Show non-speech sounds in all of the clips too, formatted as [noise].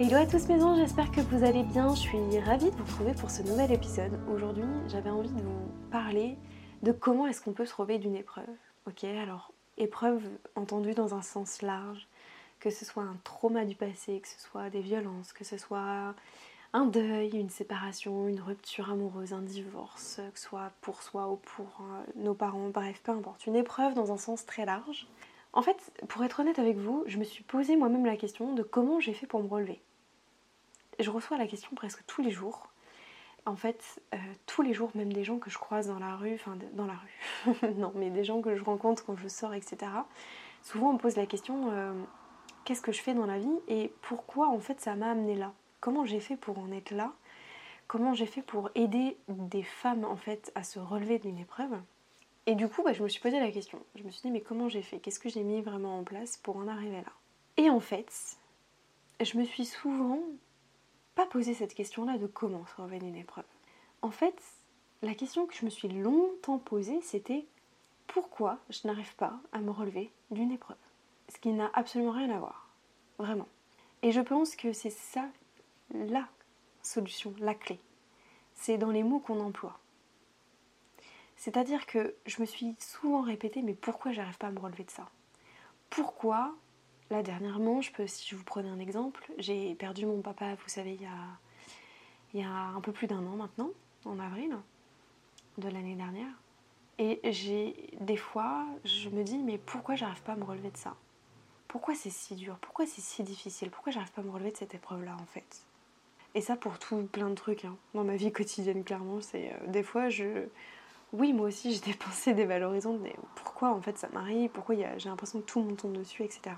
Hello à tous mes anges, j'espère que vous allez bien. Je suis ravie de vous retrouver pour ce nouvel épisode. Aujourd'hui, j'avais envie de vous parler de comment est-ce qu'on peut se relever d'une épreuve. Ok, alors épreuve entendue dans un sens large, que ce soit un trauma du passé, que ce soit des violences, que ce soit un deuil, une séparation, une rupture amoureuse, un divorce, que ce soit pour soi ou pour euh, nos parents, bref, peu importe, une épreuve dans un sens très large. En fait, pour être honnête avec vous, je me suis posé moi-même la question de comment j'ai fait pour me relever. Je reçois la question presque tous les jours. En fait, euh, tous les jours, même des gens que je croise dans la rue, enfin dans la rue, [laughs] non, mais des gens que je rencontre quand je sors, etc. Souvent, on me pose la question euh, qu'est-ce que je fais dans la vie et pourquoi en fait ça m'a amené là? Comment j'ai fait pour en être là? Comment j'ai fait pour aider des femmes en fait à se relever d'une épreuve? Et du coup, bah, je me suis posé la question. Je me suis dit mais comment j'ai fait? Qu'est-ce que j'ai mis vraiment en place pour en arriver là? Et en fait, je me suis souvent pas poser cette question-là de comment se relever d'une épreuve. En fait, la question que je me suis longtemps posée, c'était pourquoi je n'arrive pas à me relever d'une épreuve? Ce qui n'a absolument rien à voir. Vraiment. Et je pense que c'est ça la solution, la clé. C'est dans les mots qu'on emploie. C'est-à-dire que je me suis souvent répété mais pourquoi j'arrive pas à me relever de ça? Pourquoi? Là, dernièrement, je peux, si je vous prenais un exemple, j'ai perdu mon papa, vous savez, il y a, il y a un peu plus d'un an maintenant, en avril de l'année dernière. Et j'ai des fois, je me dis, mais pourquoi j'arrive pas à me relever de ça? Pourquoi c'est si dur? Pourquoi c'est si difficile? Pourquoi j'arrive pas à me relever de cette épreuve-là, en fait? Et ça pour tout plein de trucs, hein. dans ma vie quotidienne, clairement. C'est euh, des fois, je. Oui, moi aussi, j'ai [laughs] des pensées mais pourquoi en fait ça m'arrive? Pourquoi j'ai l'impression que tout me tombe dessus, etc.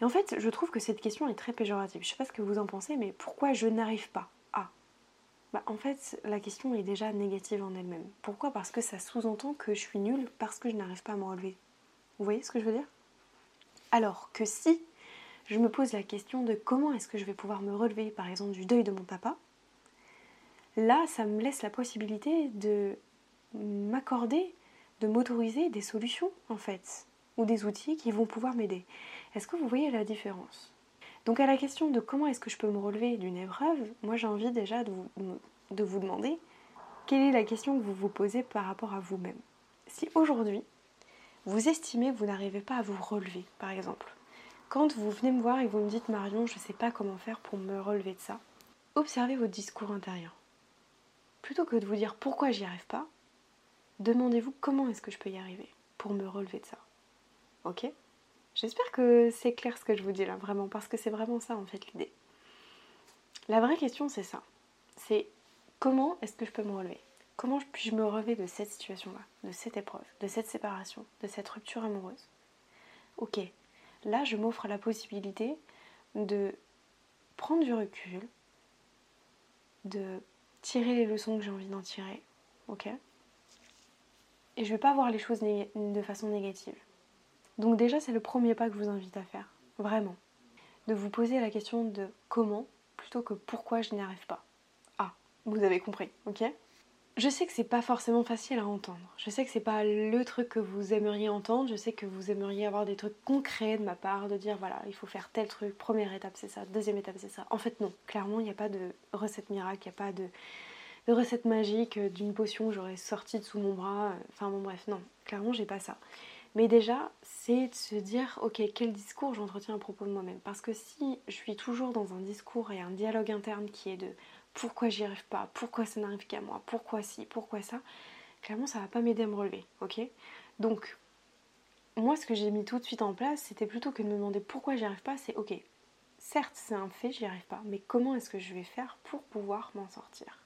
Et en fait, je trouve que cette question est très péjorative. Je sais pas ce que vous en pensez, mais pourquoi je n'arrive pas à? Bah, En fait, la question est déjà négative en elle-même. Pourquoi? Parce que ça sous-entend que je suis nulle parce que je n'arrive pas à me relever. Vous voyez ce que je veux dire? Alors que si je me pose la question de comment est-ce que je vais pouvoir me relever, par exemple, du deuil de mon papa, là, ça me laisse la possibilité de m'accorder, de m'autoriser des solutions, en fait, ou des outils qui vont pouvoir m'aider. Est-ce que vous voyez la différence? Donc à la question de comment est-ce que je peux me relever d'une épreuve, moi j'ai envie déjà de vous, de vous demander quelle est la question que vous vous posez par rapport à vous-même? Si aujourd'hui, vous estimez que vous n'arrivez pas à vous relever, par exemple, quand vous venez me voir et vous me dites Marion, je ne sais pas comment faire pour me relever de ça, observez votre discours intérieur. Plutôt que de vous dire pourquoi j'y arrive pas, demandez-vous comment est-ce que je peux y arriver pour me relever de ça. Ok? J'espère que c'est clair ce que je vous dis là, vraiment, parce que c'est vraiment ça en fait l'idée. La vraie question c'est ça. C'est comment est-ce que je peux me relever? Comment puis-je me relever de cette situation-là, de cette épreuve, de cette séparation, de cette rupture amoureuse? Ok, là je m'offre la possibilité de prendre du recul, de tirer les leçons que j'ai envie d'en tirer, ok? Et je vais pas voir les choses de façon négative. Donc déjà, c'est le premier pas que je vous invite à faire, vraiment. De vous poser la question de comment plutôt que pourquoi je n'y arrive pas. Ah, vous avez compris, ok? Je sais que c'est pas forcément facile à entendre. Je sais que c'est pas le truc que vous aimeriez entendre. Je sais que vous aimeriez avoir des trucs concrets de ma part, de dire voilà, il faut faire tel truc, première étape c'est ça, deuxième étape c'est ça. En fait, non, clairement, il n'y a pas de recette miracle, il n'y a pas de, de recette magique euh, d'une potion que j'aurais sortie de sous mon bras. Enfin bon, bref, non, clairement, j'ai pas ça. Mais déjà, c'est de se dire, ok, quel discours j'entretiens à propos de moi-même. Parce que si je suis toujours dans un discours et un dialogue interne qui est de pourquoi j'y arrive pas, pourquoi ça n'arrive qu'à moi, pourquoi ci, pourquoi ça, clairement ça va pas m'aider à me relever, ok? Donc, moi ce que j'ai mis tout de suite en place, c'était plutôt que de me demander pourquoi j'y arrive pas, c'est ok, certes c'est un fait, j'y arrive pas, mais comment est-ce que je vais faire pour pouvoir m'en sortir?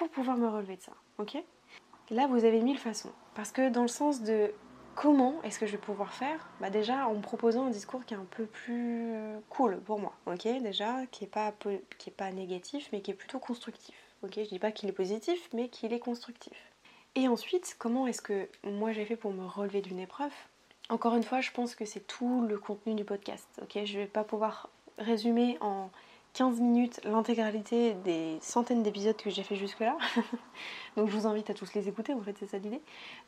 Pour pouvoir me relever de ça, ok? Là vous avez mille façons. Parce que dans le sens de comment est-ce que je vais pouvoir faire bah Déjà en me proposant un discours qui est un peu plus cool pour moi, ok? Déjà, qui n'est pas, qui est pas négatif, mais qui est plutôt constructif, ok? Je dis pas qu'il est positif, mais qu'il est constructif. Et ensuite, comment est-ce que moi j'ai fait pour me relever d'une épreuve? Encore une fois, je pense que c'est tout le contenu du podcast, ok? Je vais pas pouvoir résumer en 15 minutes l'intégralité des centaines d'épisodes que j'ai fait jusque-là. [laughs] Donc je vous invite à tous les écouter, en fait, c'est ça l'idée.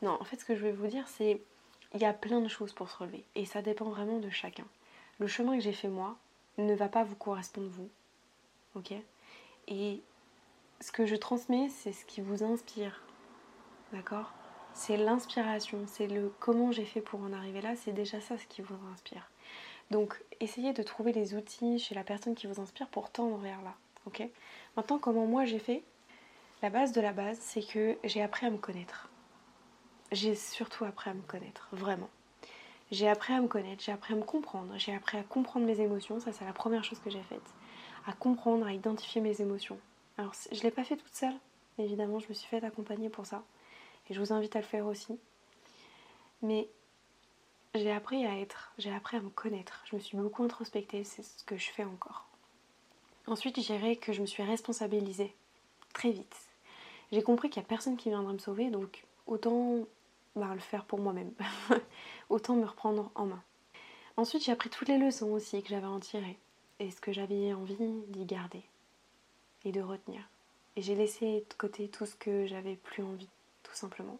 Non, en fait, ce que je vais vous dire, c'est il y a plein de choses pour se relever et ça dépend vraiment de chacun. Le chemin que j'ai fait moi ne va pas vous correspondre vous. Ok? Et ce que je transmets, c'est ce qui vous inspire. D'accord? C'est l'inspiration, c'est le comment j'ai fait pour en arriver là, c'est déjà ça ce qui vous inspire. Donc essayez de trouver les outils chez la personne qui vous inspire pour tendre vers là. Ok? Maintenant, comment moi j'ai fait? La base de la base, c'est que j'ai appris à me connaître j'ai surtout appris à me connaître, vraiment. J'ai appris à me connaître, j'ai appris à me comprendre, j'ai appris à comprendre mes émotions, ça c'est la première chose que j'ai faite. À comprendre, à identifier mes émotions. Alors je ne l'ai pas fait toute seule, évidemment, je me suis fait accompagner pour ça. Et je vous invite à le faire aussi. Mais j'ai appris à être, j'ai appris à me connaître. Je me suis beaucoup introspectée, c'est ce que je fais encore. Ensuite, je dirais que je me suis responsabilisée très vite. J'ai compris qu'il n'y a personne qui viendrait me sauver, donc autant bah, le faire pour moi-même. [laughs] Autant me reprendre en main. Ensuite, j'ai appris toutes les leçons aussi que j'avais en tirer et ce que j'avais envie d'y garder et de retenir. Et j'ai laissé de côté tout ce que j'avais plus envie, tout simplement.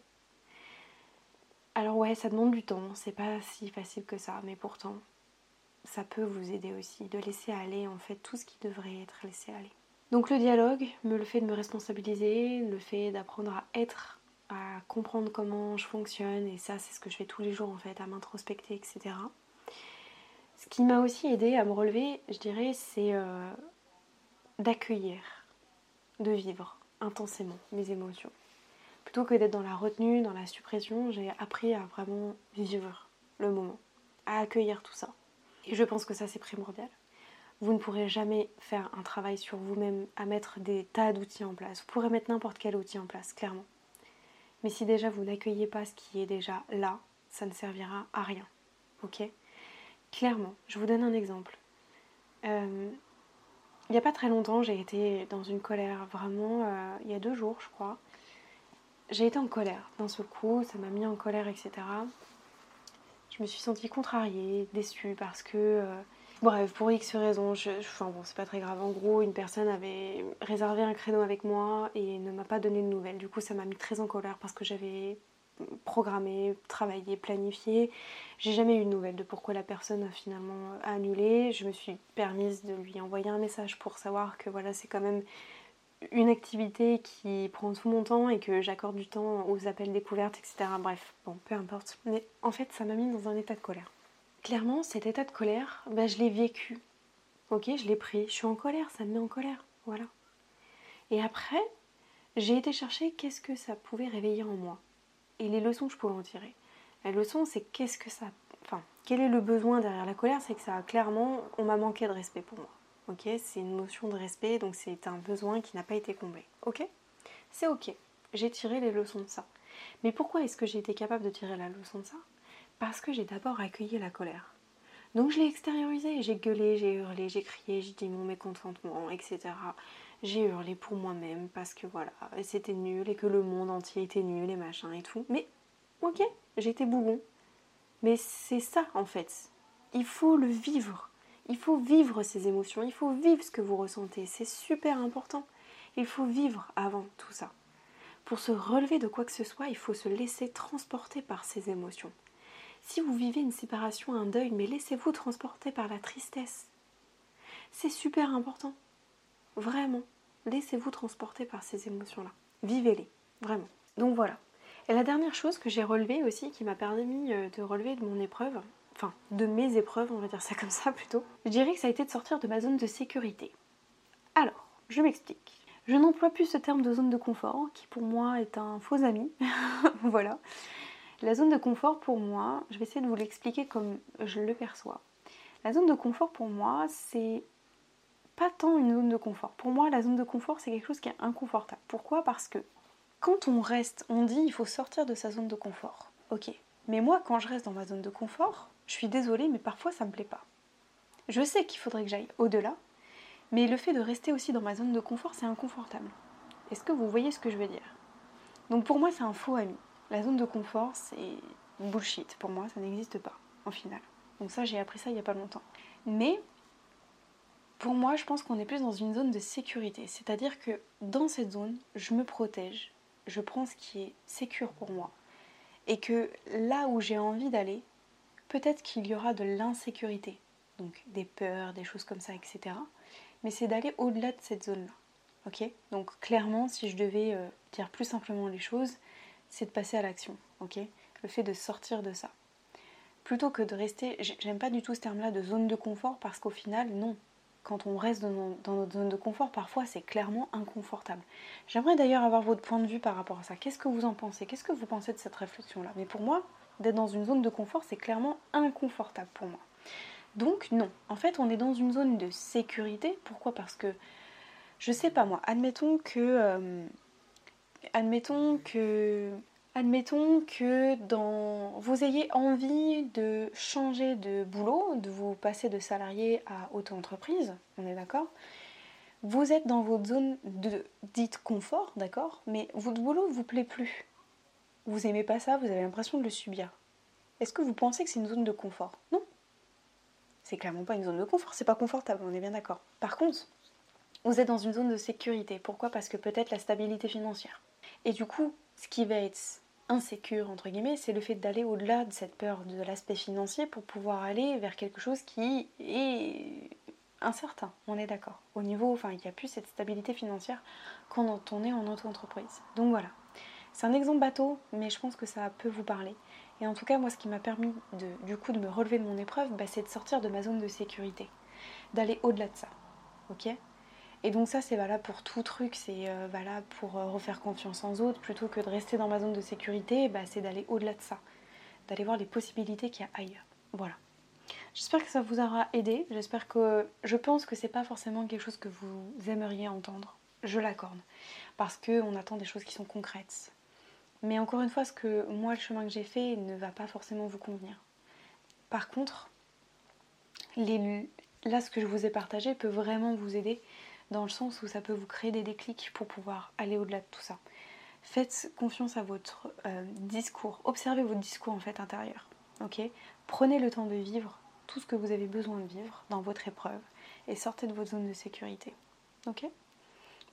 Alors ouais, ça demande du temps, c'est pas si facile que ça, mais pourtant, ça peut vous aider aussi de laisser aller en fait tout ce qui devrait être laissé aller. Donc le dialogue, le fait de me responsabiliser, le fait d'apprendre à être à comprendre comment je fonctionne, et ça c'est ce que je fais tous les jours en fait, à m'introspecter, etc. Ce qui m'a aussi aidé à me relever, je dirais, c'est euh, d'accueillir, de vivre intensément mes émotions. Plutôt que d'être dans la retenue, dans la suppression, j'ai appris à vraiment vivre le moment, à accueillir tout ça. Et je pense que ça c'est primordial. Vous ne pourrez jamais faire un travail sur vous-même à mettre des tas d'outils en place. Vous pourrez mettre n'importe quel outil en place, clairement. Mais si déjà vous n'accueillez pas ce qui est déjà là, ça ne servira à rien. Ok? Clairement, je vous donne un exemple. Euh, il n'y a pas très longtemps, j'ai été dans une colère, vraiment, euh, il y a deux jours, je crois. J'ai été en colère d'un seul coup, ça m'a mis en colère, etc. Je me suis sentie contrariée, déçue parce que euh, Bref, pour X raisons, je, enfin bon, c'est pas très grave. En gros, une personne avait réservé un créneau avec moi et ne m'a pas donné de nouvelles. Du coup, ça m'a mis très en colère parce que j'avais programmé, travaillé, planifié. J'ai jamais eu de nouvelles de pourquoi la personne a finalement annulé. Je me suis permise de lui envoyer un message pour savoir que voilà, c'est quand même une activité qui prend tout mon temps et que j'accorde du temps aux appels découvertes, etc. Bref, bon, peu importe. Mais en fait, ça m'a mis dans un état de colère clairement, cet état de colère, bah, je l'ai vécu. Ok, je l'ai pris. Je suis en colère, ça me met en colère. Voilà. Et après, j'ai été chercher qu'est-ce que ça pouvait réveiller en moi. Et les leçons que je pouvais en tirer. La leçon, c'est qu'est-ce que ça. Enfin, quel est le besoin derrière la colère? C'est que ça clairement. On m'a manqué de respect pour moi. Ok C'est une notion de respect, donc c'est un besoin qui n'a pas été comblé. Ok? C'est ok. J'ai tiré les leçons de ça. Mais pourquoi est-ce que j'ai été capable de tirer la leçon de ça? Parce que j'ai d'abord accueilli la colère. Donc je l'ai extériorisé, j'ai gueulé, j'ai hurlé, j'ai crié, j'ai dit mon mécontentement, etc. J'ai hurlé pour moi-même parce que voilà, c'était nul et que le monde entier était nul et machin et tout. Mais ok, j'étais bougon. Mais c'est ça en fait. Il faut le vivre. Il faut vivre ces émotions, il faut vivre ce que vous ressentez. C'est super important. Il faut vivre avant tout ça. Pour se relever de quoi que ce soit, il faut se laisser transporter par ces émotions. Si vous vivez une séparation, un deuil, mais laissez-vous transporter par la tristesse. C'est super important. Vraiment. Laissez-vous transporter par ces émotions-là. Vivez-les. Vraiment. Donc voilà. Et la dernière chose que j'ai relevée aussi, qui m'a permis euh, de relever de mon épreuve, de mes épreuves, on va dire ça [laughs] comme ça plutôt, je dirais que ça a été de sortir de ma zone de sécurité. Alors, je m'explique. Je n'emploie plus ce terme de zone de confort, qui pour moi est un faux ami. [laughs] voilà. La zone de confort pour moi, je vais essayer de vous l'expliquer comme je le perçois. La zone de confort pour moi, c'est pas tant une zone de confort. Pour moi, la zone de confort, c'est quelque chose qui est inconfortable. Pourquoi? Parce que quand on reste, on dit il faut sortir de sa zone de confort. Ok, Mais moi, quand je reste dans ma zone de confort, je suis désolée, mais parfois ça me plaît pas. Je sais qu'il faudrait que j'aille au-delà, mais le fait de rester aussi dans ma zone de confort, c'est inconfortable. Est-ce que vous voyez ce que je veux dire? Donc pour moi, c'est un faux ami. La zone de confort, c'est bullshit. Pour moi, ça n'existe pas, en final. Donc ça, j'ai appris ça il n'y a pas longtemps. Mais pour moi, je pense qu'on est plus dans une zone de sécurité. C'est-à-dire que dans cette zone, je me protège, je prends ce qui est sécure pour moi. Et que là où j'ai envie d'aller, peut-être qu'il y aura de l'insécurité. Donc des peurs, des choses comme ça, etc. Mais c'est d'aller au-delà de cette zone-là. Ok? Donc clairement, si je devais euh, dire plus simplement les choses, c'est de passer à l'action. Ok? Le fait de sortir de ça. Plutôt que de rester, j'aime pas du tout ce terme-là de zone de confort parce qu'au final, non. Quand on reste dans, dans notre zone de confort, parfois c'est clairement inconfortable. J'aimerais d'ailleurs avoir votre point de vue par rapport à ça. Qu'est-ce que vous en pensez? Qu'est-ce que vous pensez de cette réflexion-là? Mais pour moi, d'être dans une zone de confort, c'est clairement inconfortable pour moi. Donc non, en fait on est dans une zone de sécurité. Pourquoi? Parce que, je sais pas moi, admettons que... Euh, admettons que... Admettons que dans, vous ayez envie de changer de boulot, de vous passer de salarié à auto-entreprise, on est d'accord? Vous êtes dans votre zone de dite confort, d'accord? Mais votre boulot vous plaît plus. Vous aimez pas ça, vous avez l'impression de le subir. Est-ce que vous pensez que c'est une zone de confort? Non, c'est clairement pas une zone de confort, c'est pas confortable, on est bien d'accord. Par contre, vous êtes dans une zone de sécurité. Pourquoi? Parce que peut-être la stabilité financière. Et du coup, ce qui va être insécure, entre guillemets, c'est le fait d'aller au-delà de cette peur de l'aspect financier pour pouvoir aller vers quelque chose qui est incertain, on est d'accord. Au niveau, enfin, il n'y a plus cette stabilité financière quand on est en auto-entreprise. Donc voilà. C'est un exemple bateau, mais je pense que ça peut vous parler. Et en tout cas, moi, ce qui m'a permis de, du coup de me relever de mon épreuve, bah, c'est de sortir de ma zone de sécurité, d'aller au-delà de ça. Ok? Et donc ça, c'est valable pour tout truc, c'est euh, valable pour euh, refaire confiance en autres, plutôt que de rester dans ma zone de sécurité, bah, c'est d'aller au-delà de ça, d'aller voir les possibilités qu'il y a ailleurs. Voilà. J'espère que ça vous aura aidé. J'espère que je pense que c'est pas forcément quelque chose que vous aimeriez entendre. Je l'accorde parce que on attend des choses qui sont concrètes. Mais encore une fois, ce que moi, le chemin que j'ai fait ne va pas forcément vous convenir. Par contre, là, ce que je vous ai partagé peut vraiment vous aider dans le sens où ça peut vous créer des déclics pour pouvoir aller au-delà de tout ça. Faites confiance à votre euh, discours, observez votre discours en fait intérieur. Prenez le temps de vivre tout ce que vous avez besoin de vivre dans votre épreuve et sortez de votre zone de sécurité.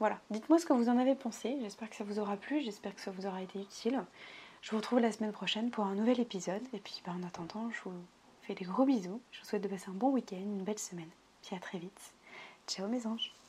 Voilà, dites-moi ce que vous en avez pensé, j'espère que ça vous aura plu, j'espère que ça vous aura été utile. Je vous retrouve la semaine prochaine pour un nouvel épisode, et puis bah, en attendant, je vous fais des gros bisous, je vous souhaite de passer un bon week-end, une belle semaine, puis à très vite. Ciao mes anges